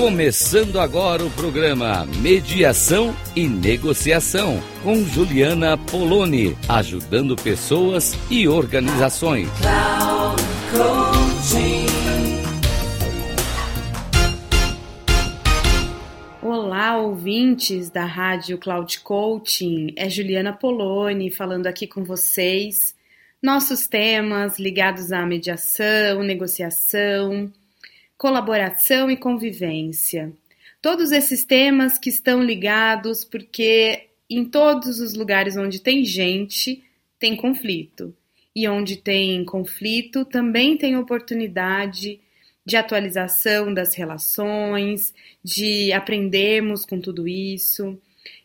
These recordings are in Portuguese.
Começando agora o programa Mediação e Negociação com Juliana Poloni, ajudando pessoas e organizações. Olá, ouvintes da Rádio Cloud Coaching. É Juliana Poloni falando aqui com vocês. Nossos temas ligados à mediação, negociação, colaboração e convivência. Todos esses temas que estão ligados porque em todos os lugares onde tem gente, tem conflito. E onde tem conflito, também tem oportunidade de atualização das relações, de aprendermos com tudo isso.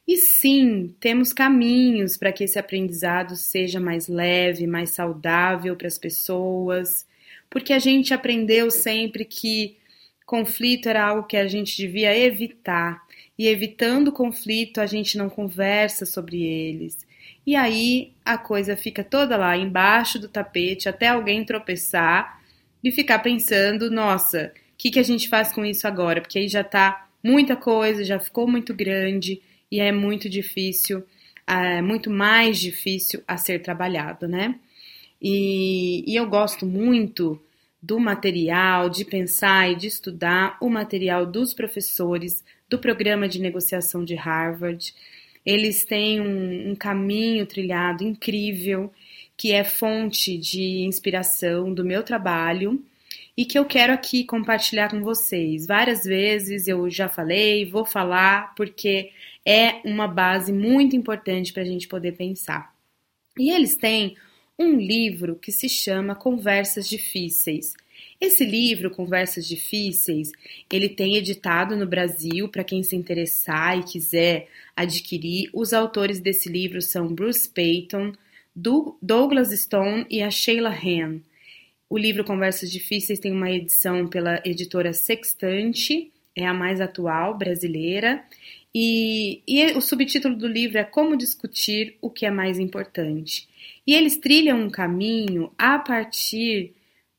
E sim, temos caminhos para que esse aprendizado seja mais leve, mais saudável para as pessoas porque a gente aprendeu sempre que conflito era algo que a gente devia evitar. E evitando conflito, a gente não conversa sobre eles. E aí a coisa fica toda lá embaixo do tapete até alguém tropeçar e ficar pensando: nossa, o que, que a gente faz com isso agora? Porque aí já tá muita coisa, já ficou muito grande e é muito difícil, é muito mais difícil a ser trabalhado, né? E, e eu gosto muito do material, de pensar e de estudar o material dos professores do programa de negociação de Harvard. Eles têm um, um caminho trilhado incrível que é fonte de inspiração do meu trabalho e que eu quero aqui compartilhar com vocês. Várias vezes eu já falei, vou falar, porque é uma base muito importante para a gente poder pensar. E eles têm um livro que se chama Conversas Difíceis. Esse livro, Conversas Difíceis, ele tem editado no Brasil para quem se interessar e quiser adquirir. Os autores desse livro são Bruce Payton, Douglas Stone e a Sheila Han. O livro Conversas Difíceis tem uma edição pela editora Sextante, é a mais atual brasileira, e, e o subtítulo do livro é Como Discutir o que é mais importante. E eles trilham um caminho a partir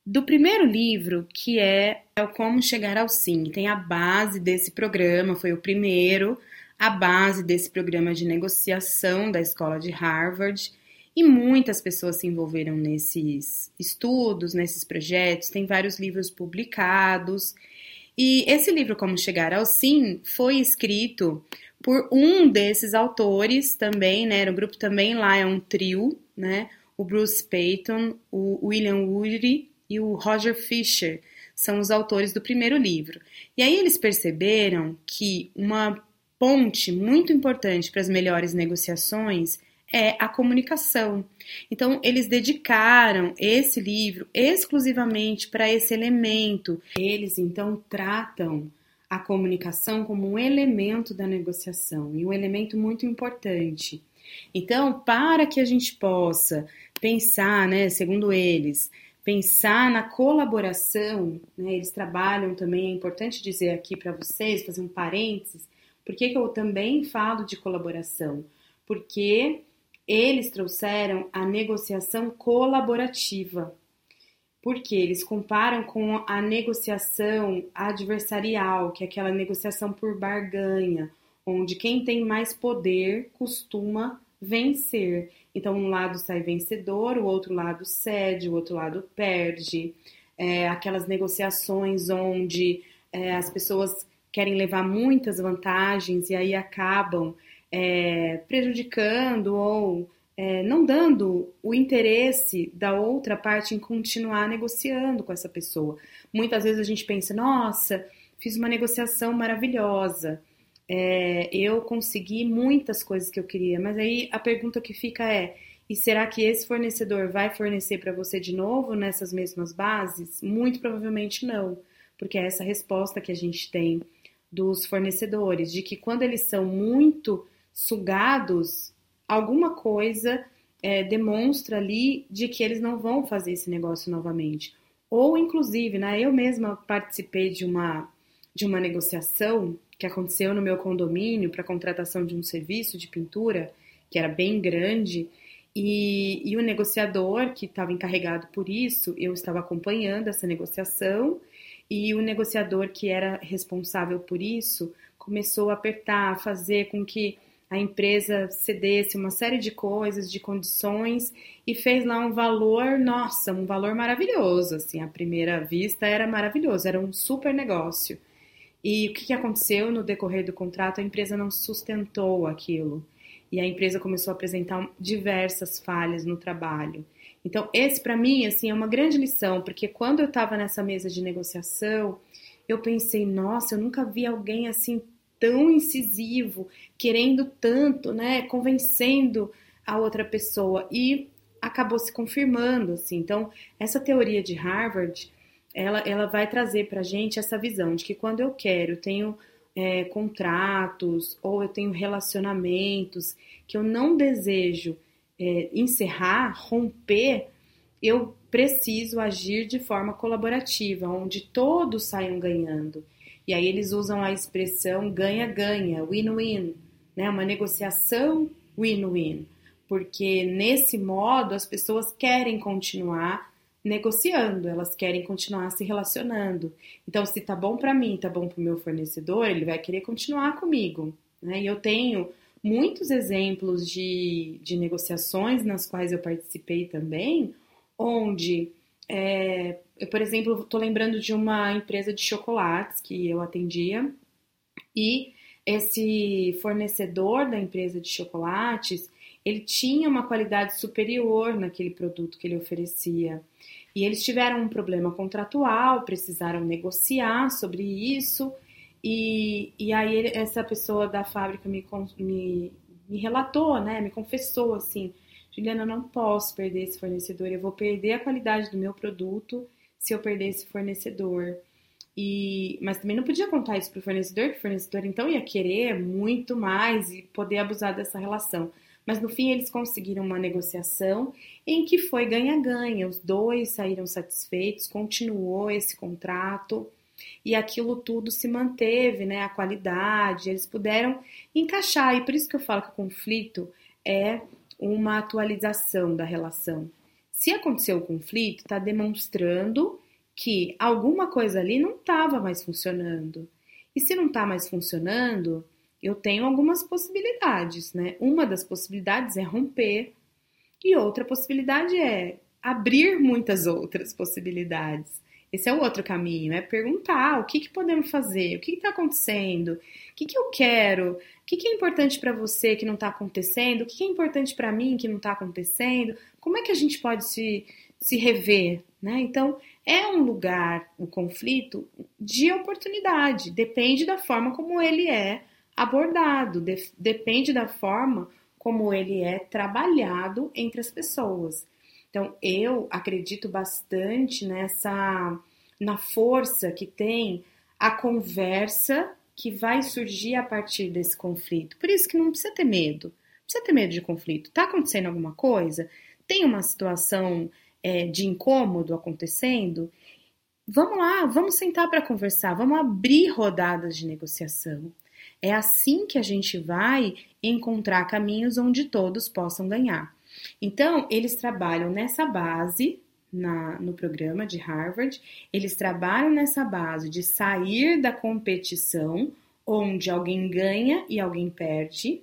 do primeiro livro, que é, é o Como Chegar ao Sim. Tem a base desse programa, foi o primeiro, a base desse programa de negociação da escola de Harvard. E muitas pessoas se envolveram nesses estudos, nesses projetos, tem vários livros publicados. E esse livro, Como Chegar ao Sim, foi escrito por um desses autores também, né? O grupo também lá é um trio, né? O Bruce Payton, o William Woody e o Roger Fisher são os autores do primeiro livro. E aí eles perceberam que uma ponte muito importante para as melhores negociações é a comunicação. Então, eles dedicaram esse livro exclusivamente para esse elemento. Eles então tratam a comunicação como um elemento da negociação e um elemento muito importante. Então, para que a gente possa pensar, né, segundo eles, pensar na colaboração, né, eles trabalham também, é importante dizer aqui para vocês, fazer um parênteses, por que eu também falo de colaboração? Porque eles trouxeram a negociação colaborativa. Porque eles comparam com a negociação adversarial, que é aquela negociação por barganha, onde quem tem mais poder costuma vencer. Então, um lado sai vencedor, o outro lado cede, o outro lado perde. É, aquelas negociações onde é, as pessoas querem levar muitas vantagens e aí acabam é, prejudicando ou é, não dando o interesse da outra parte em continuar negociando com essa pessoa. Muitas vezes a gente pensa, nossa, fiz uma negociação maravilhosa é, eu consegui muitas coisas que eu queria, mas aí a pergunta que fica é: e será que esse fornecedor vai fornecer para você de novo nessas mesmas bases? Muito provavelmente não, porque é essa resposta que a gente tem dos fornecedores, de que quando eles são muito sugados, alguma coisa é, demonstra ali de que eles não vão fazer esse negócio novamente. Ou, inclusive, né, eu mesma participei de uma, de uma negociação que aconteceu no meu condomínio para contratação de um serviço de pintura, que era bem grande, e, e o negociador que estava encarregado por isso, eu estava acompanhando essa negociação, E o negociador que era responsável por isso começou a apertar, a fazer com que a empresa cedesse uma série de coisas, de condições e fez lá um valor, nossa, um valor maravilhoso, assim, à primeira vista era maravilhoso, era um super negócio. E o que aconteceu no decorrer do contrato? A empresa não sustentou aquilo e a empresa começou a apresentar diversas falhas no trabalho. Então, esse para mim assim é uma grande lição, porque quando eu estava nessa mesa de negociação, eu pensei, nossa, eu nunca vi alguém assim tão incisivo, querendo tanto, né, convencendo a outra pessoa e acabou se confirmando, assim. Então, essa teoria de Harvard, ela, ela vai trazer para gente essa visão de que quando eu quero, eu tenho é, contratos ou eu tenho relacionamentos que eu não desejo é, encerrar, romper, eu preciso agir de forma colaborativa, onde todos saiam ganhando. E aí eles usam a expressão ganha-ganha, win-win, né? Uma negociação win-win, porque nesse modo as pessoas querem continuar negociando, elas querem continuar se relacionando. Então, se tá bom para mim, tá bom para o meu fornecedor, ele vai querer continuar comigo. Né? E eu tenho muitos exemplos de, de negociações nas quais eu participei também, onde é, eu, por exemplo, estou lembrando de uma empresa de chocolates que eu atendia e esse fornecedor da empresa de chocolates ele tinha uma qualidade superior naquele produto que ele oferecia. E eles tiveram um problema contratual, precisaram negociar sobre isso. E, e aí essa pessoa da fábrica me, me, me relatou, né, me confessou assim, Juliana, eu não posso perder esse fornecedor, eu vou perder a qualidade do meu produto se eu perder esse fornecedor. E, mas também não podia contar isso para o fornecedor, que o fornecedor então ia querer muito mais e poder abusar dessa relação. Mas no fim eles conseguiram uma negociação em que foi ganha-ganha, os dois saíram satisfeitos, continuou esse contrato e aquilo tudo se manteve, né? A qualidade, eles puderam encaixar, e por isso que eu falo que o conflito é uma atualização da relação. Se aconteceu o conflito, está demonstrando que alguma coisa ali não estava mais funcionando. E se não está mais funcionando, eu tenho algumas possibilidades, né? Uma das possibilidades é romper, e outra possibilidade é abrir muitas outras possibilidades. Esse é o outro caminho, é perguntar o que, que podemos fazer, o que está acontecendo, o que, que eu quero, o que, que é importante para você que não está acontecendo, o que, que é importante para mim que não está acontecendo, como é que a gente pode se, se rever, né? Então, é um lugar, o conflito, de oportunidade, depende da forma como ele é abordado, de, depende da forma como ele é trabalhado entre as pessoas. Então, eu acredito bastante nessa na força que tem a conversa que vai surgir a partir desse conflito. Por isso que não precisa ter medo. Não precisa ter medo de conflito. Tá acontecendo alguma coisa? Tem uma situação é, de incômodo acontecendo? Vamos lá, vamos sentar para conversar, vamos abrir rodadas de negociação. É assim que a gente vai encontrar caminhos onde todos possam ganhar. Então, eles trabalham nessa base na, no programa de Harvard, eles trabalham nessa base de sair da competição, onde alguém ganha e alguém perde.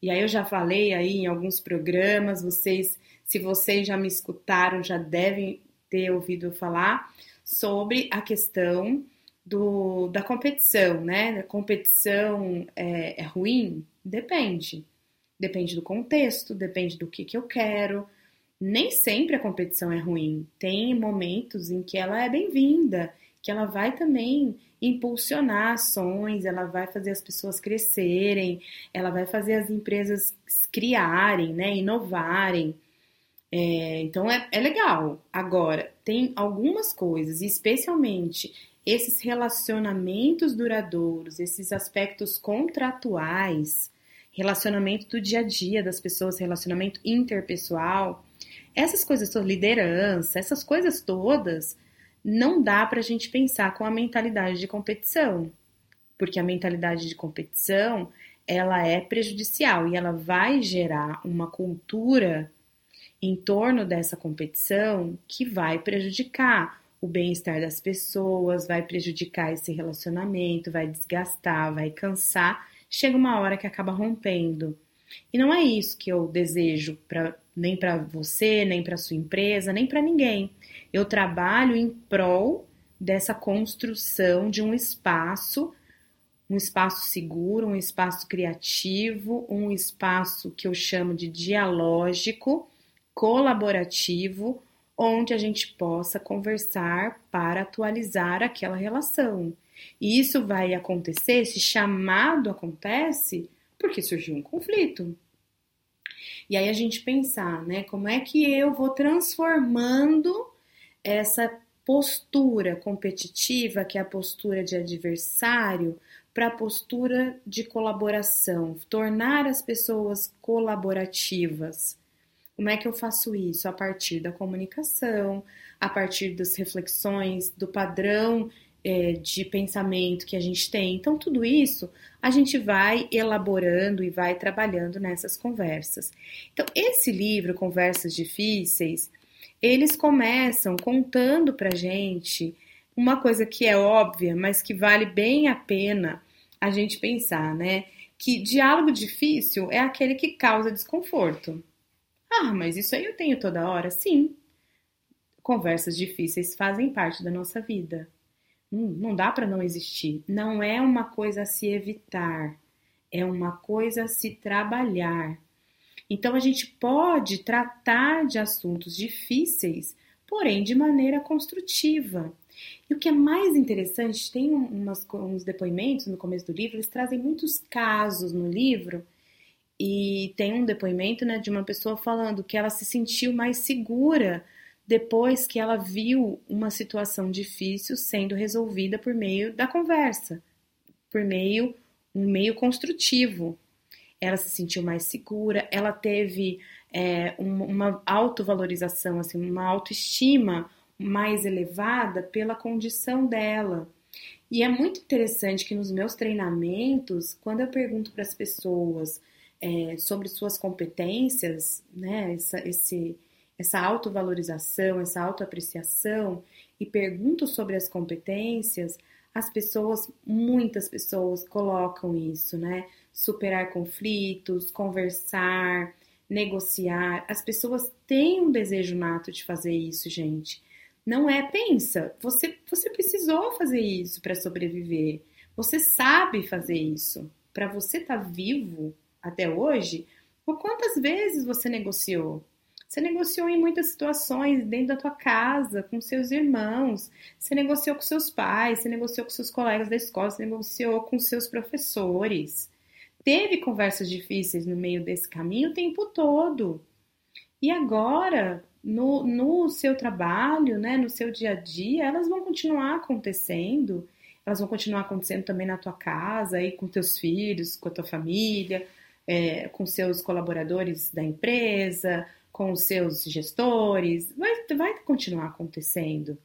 E aí eu já falei aí em alguns programas, vocês, se vocês já me escutaram, já devem ter ouvido falar sobre a questão do, da competição, né? A competição é, é ruim? Depende. Depende do contexto, depende do que, que eu quero. Nem sempre a competição é ruim. Tem momentos em que ela é bem-vinda, que ela vai também impulsionar ações, ela vai fazer as pessoas crescerem, ela vai fazer as empresas criarem, né, inovarem. É, então é, é legal. Agora, tem algumas coisas, especialmente esses relacionamentos duradouros, esses aspectos contratuais, relacionamento do dia a dia das pessoas, relacionamento interpessoal, essas coisas liderança, essas coisas todas, não dá para a gente pensar com a mentalidade de competição, porque a mentalidade de competição ela é prejudicial e ela vai gerar uma cultura em torno dessa competição que vai prejudicar o bem-estar das pessoas, vai prejudicar esse relacionamento, vai desgastar, vai cansar. Chega uma hora que acaba rompendo. E não é isso que eu desejo pra, nem para você, nem para sua empresa, nem para ninguém. Eu trabalho em prol dessa construção de um espaço, um espaço seguro, um espaço criativo, um espaço que eu chamo de dialógico, colaborativo, onde a gente possa conversar para atualizar aquela relação. E isso vai acontecer, esse chamado acontece porque surgiu um conflito. E aí a gente pensar, né, como é que eu vou transformando essa postura competitiva, que é a postura de adversário, para a postura de colaboração, tornar as pessoas colaborativas. Como é que eu faço isso? A partir da comunicação, a partir das reflexões, do padrão é, de pensamento que a gente tem. Então, tudo isso a gente vai elaborando e vai trabalhando nessas conversas. Então, esse livro, Conversas Difíceis, eles começam contando pra gente uma coisa que é óbvia, mas que vale bem a pena a gente pensar, né? Que diálogo difícil é aquele que causa desconforto. Ah, mas isso aí eu tenho toda hora? Sim. Conversas difíceis fazem parte da nossa vida. Não dá para não existir. Não é uma coisa a se evitar, é uma coisa a se trabalhar. Então a gente pode tratar de assuntos difíceis, porém de maneira construtiva. E o que é mais interessante, tem umas, uns depoimentos no começo do livro, eles trazem muitos casos no livro e tem um depoimento né, de uma pessoa falando que ela se sentiu mais segura depois que ela viu uma situação difícil sendo resolvida por meio da conversa, por meio um meio construtivo. Ela se sentiu mais segura, ela teve é, uma, autovalorização, assim, uma autoestima mais elevada pela condição dela. E é muito interessante que nos meus treinamentos, quando eu pergunto para as pessoas é, sobre suas competências, né, essa, esse, essa autovalorização, essa autoapreciação, e pergunto sobre as competências, as pessoas, muitas pessoas colocam isso, né? Superar conflitos, conversar, negociar. As pessoas têm um desejo nato de fazer isso, gente. Não é, pensa, você, você precisou fazer isso para sobreviver. Você sabe fazer isso. Para você estar tá vivo, até hoje, por quantas vezes você negociou? Você negociou em muitas situações dentro da tua casa, com seus irmãos, você negociou com seus pais, você negociou com seus colegas da escola, você negociou com seus professores. Teve conversas difíceis no meio desse caminho o tempo todo. E agora, no, no seu trabalho, né, no seu dia a dia, elas vão continuar acontecendo. Elas vão continuar acontecendo também na tua casa, aí com teus filhos, com a tua família, é, com seus colaboradores da empresa, com os seus gestores, vai, vai continuar acontecendo.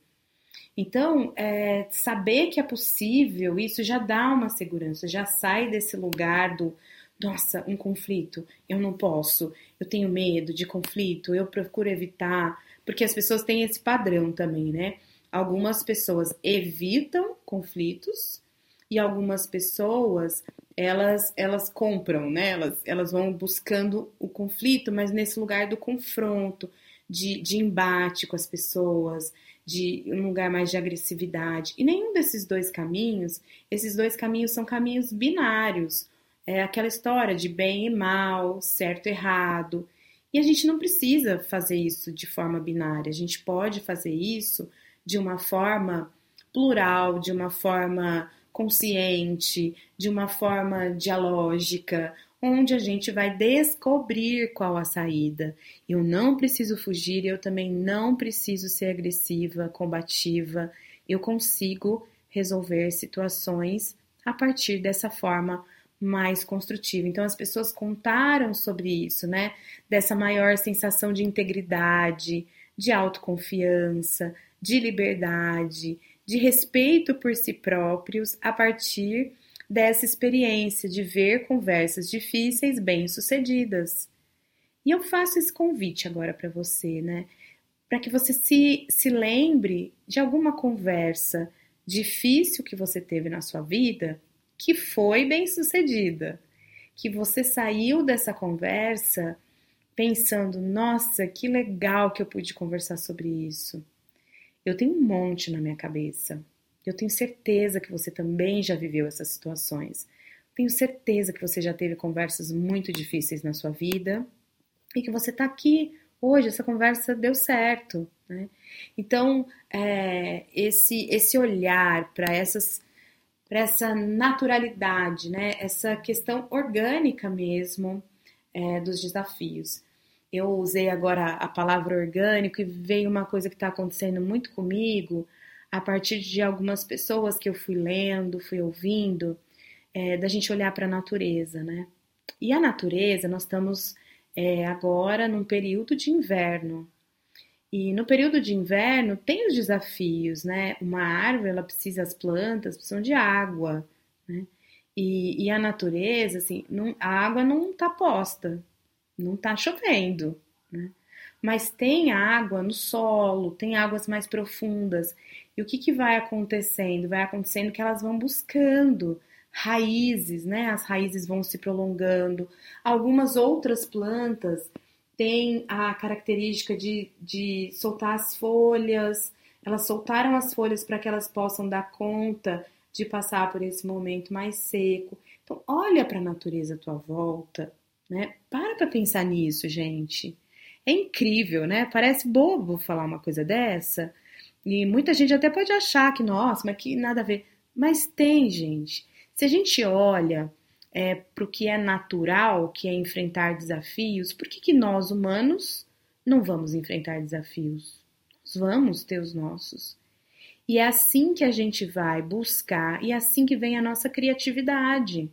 Então, é, saber que é possível, isso já dá uma segurança, já sai desse lugar do, nossa, um conflito, eu não posso, eu tenho medo de conflito, eu procuro evitar, porque as pessoas têm esse padrão também, né? Algumas pessoas evitam conflitos e algumas pessoas elas elas compram, né? Elas, elas vão buscando o conflito, mas nesse lugar do confronto, de, de embate com as pessoas, de um lugar mais de agressividade. E nenhum desses dois caminhos, esses dois caminhos são caminhos binários. É aquela história de bem e mal, certo e errado. E a gente não precisa fazer isso de forma binária. A gente pode fazer isso de uma forma plural, de uma forma consciente, de uma forma dialógica, onde a gente vai descobrir qual a saída. Eu não preciso fugir, eu também não preciso ser agressiva, combativa. Eu consigo resolver situações a partir dessa forma mais construtiva. Então as pessoas contaram sobre isso, né? Dessa maior sensação de integridade, de autoconfiança, de liberdade, de respeito por si próprios a partir dessa experiência de ver conversas difíceis bem-sucedidas. E eu faço esse convite agora para você, né? para que você se, se lembre de alguma conversa difícil que você teve na sua vida que foi bem sucedida, que você saiu dessa conversa pensando, nossa, que legal que eu pude conversar sobre isso. Eu tenho um monte na minha cabeça. Eu tenho certeza que você também já viveu essas situações. Tenho certeza que você já teve conversas muito difíceis na sua vida e que você está aqui hoje, essa conversa deu certo. Né? Então, é, esse, esse olhar para essas para essa naturalidade, né? essa questão orgânica mesmo é, dos desafios. Eu usei agora a palavra orgânico e veio uma coisa que está acontecendo muito comigo a partir de algumas pessoas que eu fui lendo, fui ouvindo, é, da gente olhar para a natureza, né? E a natureza, nós estamos é, agora num período de inverno. E no período de inverno tem os desafios, né? Uma árvore, ela precisa, as plantas precisam de água, né? E, e a natureza, assim, não, a água não está posta, não está chovendo, né? Mas tem água no solo, tem águas mais profundas. E o que, que vai acontecendo? Vai acontecendo que elas vão buscando raízes, né? As raízes vão se prolongando. Algumas outras plantas têm a característica de, de soltar as folhas. Elas soltaram as folhas para que elas possam dar conta de passar por esse momento mais seco. Então, olha para a natureza à tua volta, né? Para para pensar nisso, gente. É incrível, né? Parece bobo falar uma coisa dessa. E muita gente até pode achar que, nossa, mas que nada a ver. Mas tem, gente. Se a gente olha é, para o que é natural, que é enfrentar desafios, por que, que nós, humanos, não vamos enfrentar desafios? Nós vamos ter os nossos. E é assim que a gente vai buscar, e é assim que vem a nossa criatividade.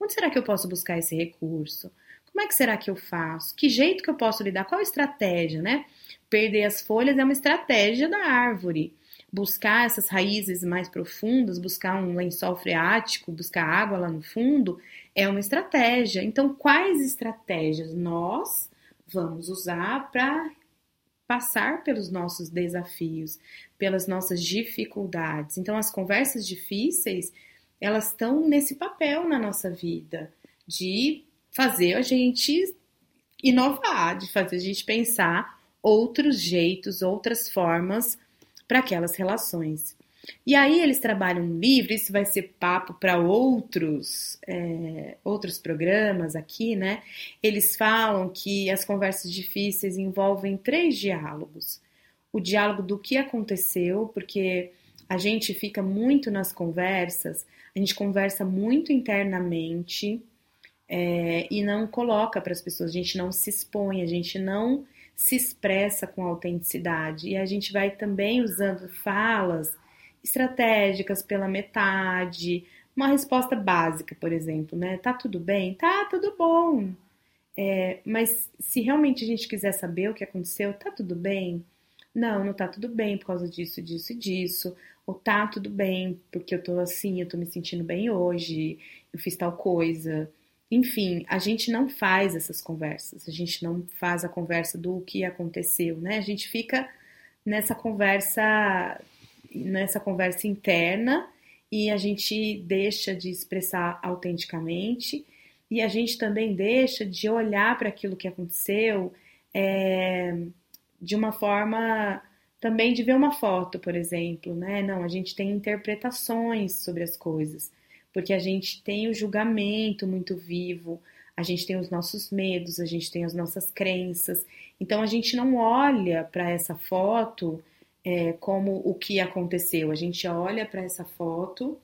Onde será que eu posso buscar esse recurso? Como é que será que eu faço? Que jeito que eu posso lidar? Qual estratégia, né? Perder as folhas é uma estratégia da árvore buscar essas raízes mais profundas, buscar um lençol freático, buscar água lá no fundo, é uma estratégia. Então, quais estratégias nós vamos usar para passar pelos nossos desafios, pelas nossas dificuldades? Então, as conversas difíceis, elas estão nesse papel na nossa vida, de fazer a gente inovar, de fazer a gente pensar outros jeitos, outras formas para aquelas relações. E aí eles trabalham um livro, isso vai ser papo para outros é, outros programas aqui, né? Eles falam que as conversas difíceis envolvem três diálogos. O diálogo do que aconteceu, porque a gente fica muito nas conversas, a gente conversa muito internamente é, e não coloca para as pessoas, a gente não se expõe, a gente não se expressa com autenticidade. E a gente vai também usando falas estratégicas pela metade, uma resposta básica, por exemplo, né? Tá tudo bem? Tá tudo bom. É, mas se realmente a gente quiser saber o que aconteceu, tá tudo bem? Não, não tá tudo bem por causa disso, disso e disso. Ou tá tudo bem porque eu tô assim, eu tô me sentindo bem hoje, eu fiz tal coisa. Enfim, a gente não faz essas conversas, a gente não faz a conversa do que aconteceu, né? A gente fica nessa conversa, nessa conversa interna e a gente deixa de expressar autenticamente e a gente também deixa de olhar para aquilo que aconteceu é, de uma forma também de ver uma foto, por exemplo, né? Não, a gente tem interpretações sobre as coisas porque a gente tem o julgamento muito vivo, a gente tem os nossos medos, a gente tem as nossas crenças. Então a gente não olha para essa foto é, como o que aconteceu, a gente olha para essa foto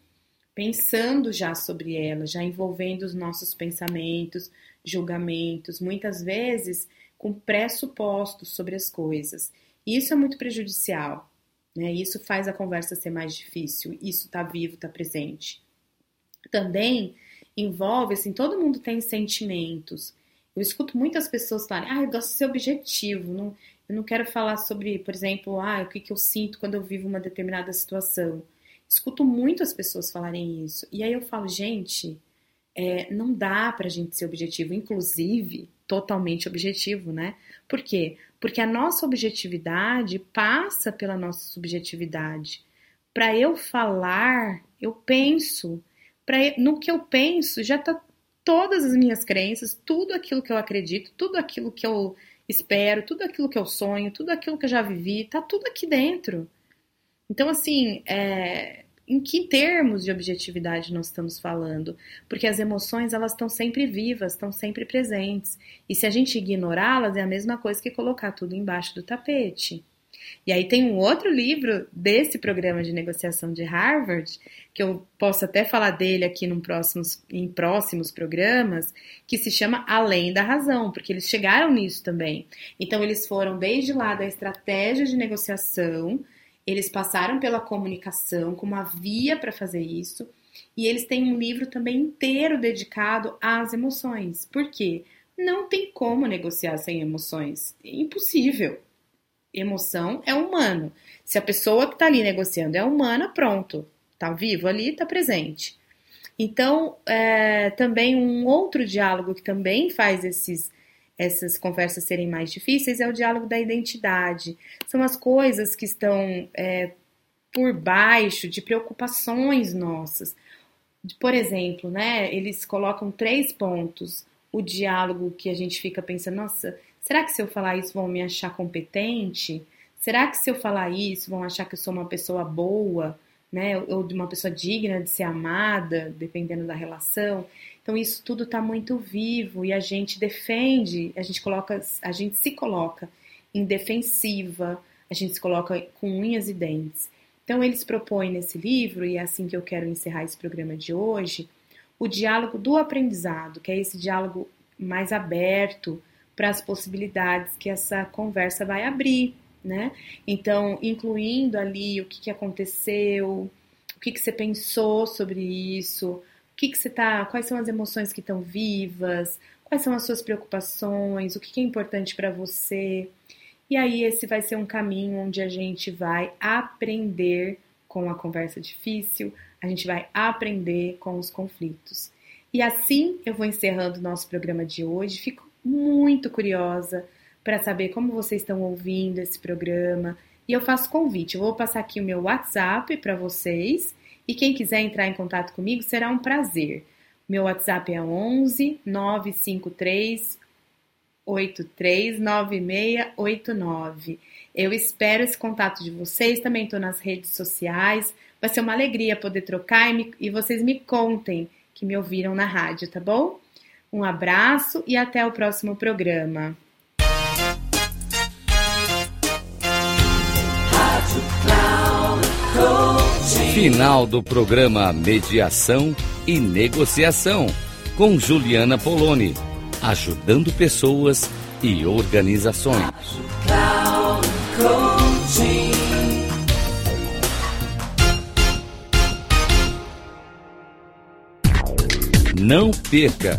pensando já sobre ela, já envolvendo os nossos pensamentos, julgamentos, muitas vezes com pressupostos sobre as coisas. Isso é muito prejudicial, né? Isso faz a conversa ser mais difícil, isso está vivo, está presente também envolve, assim, todo mundo tem sentimentos. Eu escuto muitas pessoas falarem, ah, eu gosto de ser objetivo, não, eu não quero falar sobre, por exemplo, ah, o que, que eu sinto quando eu vivo uma determinada situação. Escuto muitas pessoas falarem isso. E aí eu falo, gente, é, não dá para a gente ser objetivo, inclusive totalmente objetivo, né? Por quê? Porque a nossa objetividade passa pela nossa subjetividade. Para eu falar, eu penso. No que eu penso, já está todas as minhas crenças, tudo aquilo que eu acredito, tudo aquilo que eu espero, tudo aquilo que eu sonho, tudo aquilo que eu já vivi, tá tudo aqui dentro. Então, assim, é, em que termos de objetividade nós estamos falando? Porque as emoções elas estão sempre vivas, estão sempre presentes. E se a gente ignorá-las, é a mesma coisa que colocar tudo embaixo do tapete. E aí tem um outro livro desse programa de negociação de Harvard, que eu posso até falar dele aqui próximos, em próximos programas, que se chama Além da Razão, porque eles chegaram nisso também. Então eles foram desde lá da estratégia de negociação, eles passaram pela comunicação como a via para fazer isso, e eles têm um livro também inteiro dedicado às emoções. Por quê? Não tem como negociar sem emoções. É impossível. Emoção é humano. Se a pessoa que está ali negociando é humana, pronto. Está vivo ali, está presente. Então, é, também um outro diálogo que também faz esses essas conversas serem mais difíceis é o diálogo da identidade. São as coisas que estão é, por baixo de preocupações nossas. Por exemplo, né, eles colocam três pontos. O diálogo que a gente fica pensando, nossa, será que se eu falar isso vão me achar competente? Será que se eu falar isso vão achar que eu sou uma pessoa boa, né? Ou de uma pessoa digna de ser amada, dependendo da relação? Então isso tudo está muito vivo e a gente defende, a gente coloca, a gente se coloca em defensiva, a gente se coloca com unhas e dentes. Então eles propõem nesse livro e é assim que eu quero encerrar esse programa de hoje, o diálogo do aprendizado, que é esse diálogo mais aberto para as possibilidades que essa conversa vai abrir, né? Então, incluindo ali o que, que aconteceu, o que, que você pensou sobre isso, que, que você tá, quais são as emoções que estão vivas, quais são as suas preocupações, o que, que é importante para você. E aí esse vai ser um caminho onde a gente vai aprender com a conversa difícil, a gente vai aprender com os conflitos. E assim eu vou encerrando o nosso programa de hoje. Fico muito curiosa para saber como vocês estão ouvindo esse programa. E eu faço convite, eu vou passar aqui o meu WhatsApp para vocês e quem quiser entrar em contato comigo será um prazer. Meu WhatsApp é 11 953 839689. Eu espero esse contato de vocês, também estou nas redes sociais. Vai ser uma alegria poder trocar e, me, e vocês me contem que me ouviram na rádio, tá bom? Um abraço e até o próximo programa. Final do programa Mediação e Negociação com Juliana Poloni, ajudando pessoas e organizações. Não perca